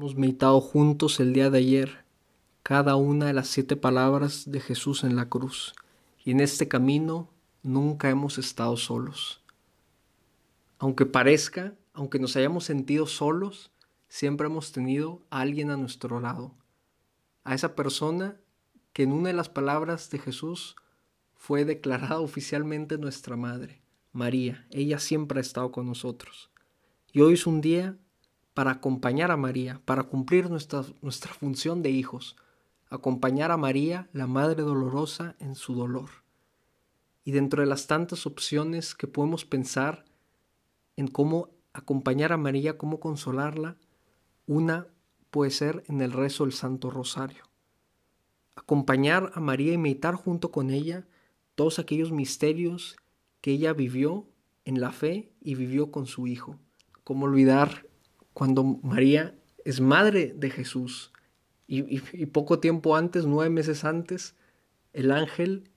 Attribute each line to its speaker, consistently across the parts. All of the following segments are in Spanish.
Speaker 1: Hemos meditado juntos el día de ayer cada una de las siete palabras de Jesús en la cruz. Y en este camino nunca hemos estado solos. Aunque parezca, aunque nos hayamos sentido solos, siempre hemos tenido a alguien a nuestro lado. A esa persona que en una de las palabras de Jesús fue declarada oficialmente nuestra madre, María. Ella siempre ha estado con nosotros. Y hoy es un día para acompañar a María, para cumplir nuestra, nuestra función de hijos, acompañar a María, la Madre Dolorosa, en su dolor. Y dentro de las tantas opciones que podemos pensar en cómo acompañar a María, cómo consolarla, una puede ser en el rezo del Santo Rosario. Acompañar a María y meditar junto con ella todos aquellos misterios que ella vivió en la fe y vivió con su Hijo. Cómo olvidar cuando María es madre de Jesús y, poco tiempo antes, nueve meses antes, el ángel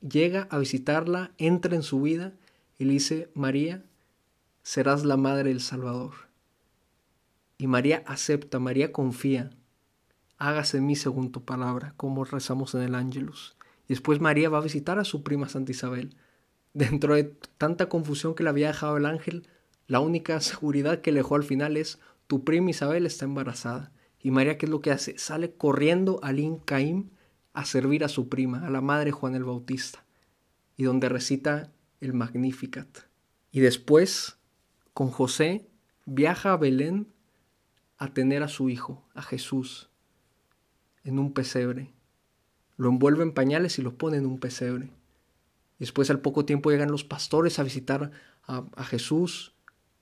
Speaker 1: llega a visitarla, entra en su vida y le dice, María, serás la madre del Salvador. Y María acepta, María confía, hágase en mí según tu palabra, como rezamos en el Ángelus. Después María va a visitar a su prima Santa Isabel. Dentro de tanta confusión que le había dejado el ángel, la única seguridad que le dejó al final es tu prima Isabel está embarazada. Y María, ¿qué es lo que hace? Sale corriendo al Incaim a servir a su prima, a la madre Juan el Bautista, y donde recita el Magnificat. Y después, con José, viaja a Belén a tener a su hijo, a Jesús, en un pesebre. Lo envuelve en pañales y lo pone en un pesebre. Después al poco tiempo llegan los pastores a visitar a, a Jesús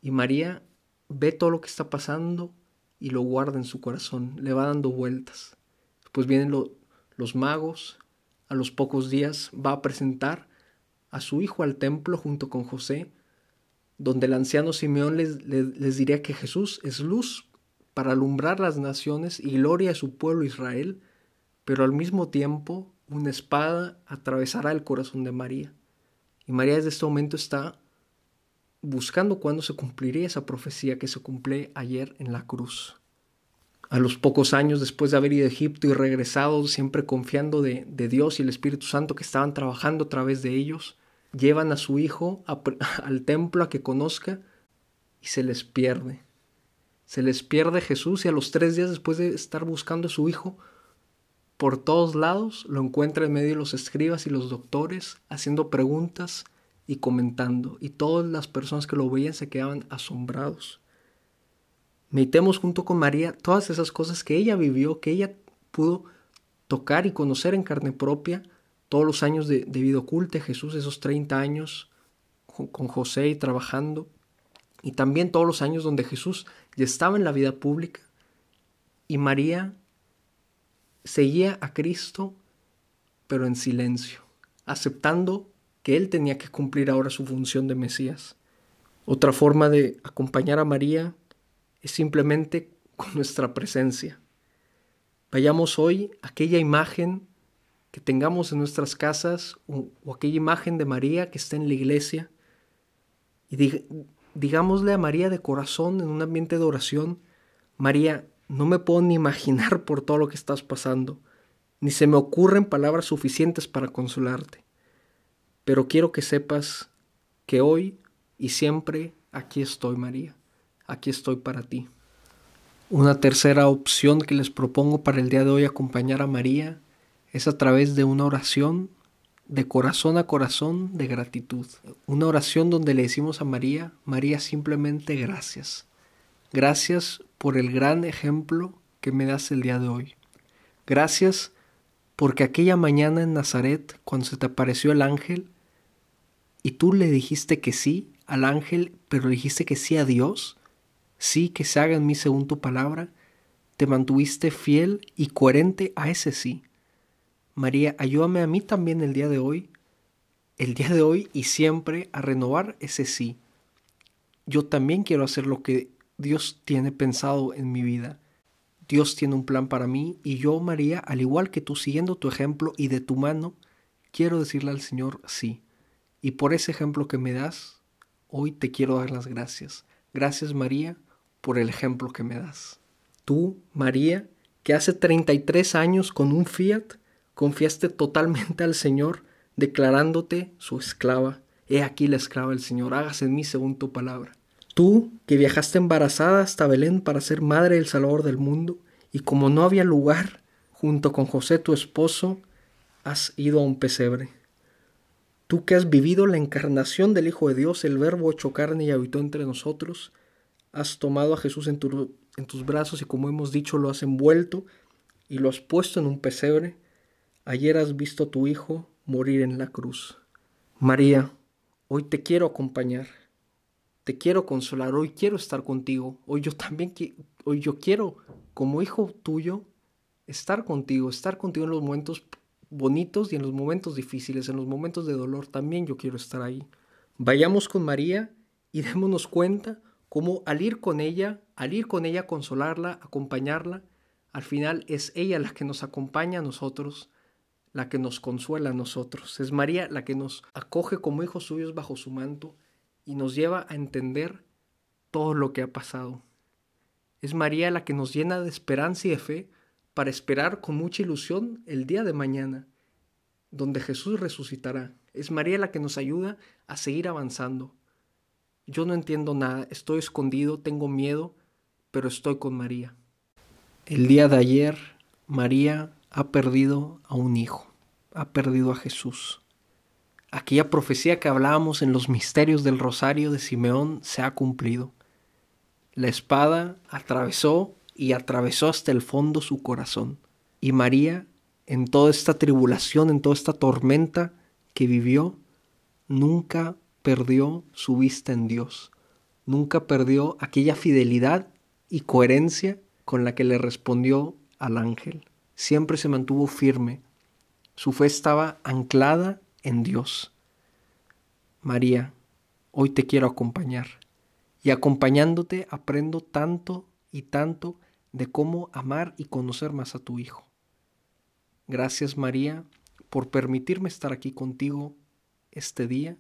Speaker 1: y María ve todo lo que está pasando y lo guarda en su corazón, le va dando vueltas. Después vienen los magos, a los pocos días va a presentar a su hijo al templo junto con José, donde el anciano Simeón les, les, diría que Jesús es luz para alumbrar las naciones y gloria a su pueblo Israel, pero al mismo tiempo una espada atravesará el corazón de María. Y María desde este momento está buscando cuándo se cumpliría esa profecía que se cumple ayer en la cruz. A los pocos años después de haber ido a Egipto y regresado, siempre confiando de, Dios y el Espíritu Santo que estaban trabajando a través de ellos, llevan a su hijo al templo a que conozca y se les pierde. Se les pierde Jesús y a los tres días después de estar buscando a su hijo, por todos lados lo encuentra en medio de los escribas y los doctores, haciendo preguntas y comentando, y todas las personas que lo veían se quedaban asombrados. Meditemos junto con María todas esas cosas que ella vivió, que ella pudo tocar y conocer en carne propia, todos los años de, vida oculta Jesús, esos 30 años con José y trabajando, y también todos los años donde Jesús ya estaba en la vida pública, y María seguía a Cristo, pero en silencio, aceptando que él tenía que cumplir ahora su función de Mesías. Otra forma de acompañar a María es simplemente con nuestra presencia. Vayamos hoy a aquella imagen que tengamos en nuestras casas o, aquella imagen de María que está en la iglesia y digámosle a María de corazón en un ambiente de oración, María, no me puedo ni imaginar por todo lo que estás pasando, ni se me ocurren palabras suficientes para consolarte pero quiero que sepas que hoy y siempre aquí estoy, María. Aquí estoy para ti. Una tercera opción que les propongo para el día de hoy acompañar a María es a través de una oración de corazón a corazón de gratitud. Una oración donde le decimos a María, María simplemente gracias. Gracias por el gran ejemplo que me das el día de hoy. Gracias porque aquella mañana en Nazaret, cuando se te apareció el ángel, y tú le dijiste que sí al ángel, pero le dijiste que sí a Dios, sí que se haga en mí según tu palabra, te mantuviste fiel y coherente a ese sí. María, ayúdame a mí también el día de hoy, el día de hoy y siempre a renovar ese sí. Yo también quiero hacer lo que Dios tiene pensado en mi vida. Dios tiene un plan para mí y yo, María, al igual que tú, siguiendo tu ejemplo y de tu mano, quiero decirle al Señor sí. Y por ese ejemplo que me das, hoy te quiero dar las gracias. Gracias María por el ejemplo que me das. Tú, María, que hace 33 años con un fiat confiaste totalmente al Señor, declarándote su esclava. He aquí la esclava del Señor, hágase en mí según tu palabra. Tú, que viajaste embarazada hasta Belén para ser madre del Salvador del mundo, y como no había lugar, junto con José tu esposo, has ido a un pesebre. Tú que has vivido la encarnación del Hijo de Dios, el Verbo hecho carne y habitó entre nosotros, has tomado a Jesús en, tus brazos y como hemos dicho lo has envuelto y lo has puesto en un pesebre Ayer has visto a tu Hijo morir en la cruz. María, hoy te quiero acompañar, te quiero consolar, hoy quiero estar contigo, hoy yo también, hoy yo quiero, como hijo tuyo, estar contigo, estar contigo en los momentos bonitos y en los momentos difíciles, en los momentos de dolor, también yo quiero estar ahí. Vayamos con María y démonos cuenta cómo al ir con ella, al ir con ella, consolarla, acompañarla, al final es ella la que nos acompaña a nosotros la que nos consuela a nosotros. Es María la que nos acoge como hijos suyos bajo su manto y nos lleva a entender todo lo que ha pasado. Es María la que nos llena de esperanza y de fe para esperar con mucha ilusión el día de mañana, donde Jesús resucitará. Es María la que nos ayuda a seguir avanzando. Yo no entiendo nada, estoy escondido, tengo miedo, pero estoy con María. El día de ayer, María ha perdido a un hijo, ha perdido a Jesús. Aquella profecía que hablábamos en los misterios del rosario de Simeón se ha cumplido. La espada atravesó y atravesó hasta el fondo su corazón. Y María, en toda esta tribulación, en toda esta tormenta que vivió, nunca perdió su vista en Dios, nunca perdió aquella fidelidad y coherencia con la que le respondió al ángel siempre se mantuvo firme. Su fe estaba anclada en Dios. María, hoy te quiero acompañar. Y acompañándote aprendo tanto y tanto de cómo amar y conocer más a tu Hijo. Gracias María por permitirme estar aquí contigo este día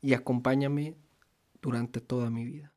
Speaker 1: y acompáñame durante toda mi vida.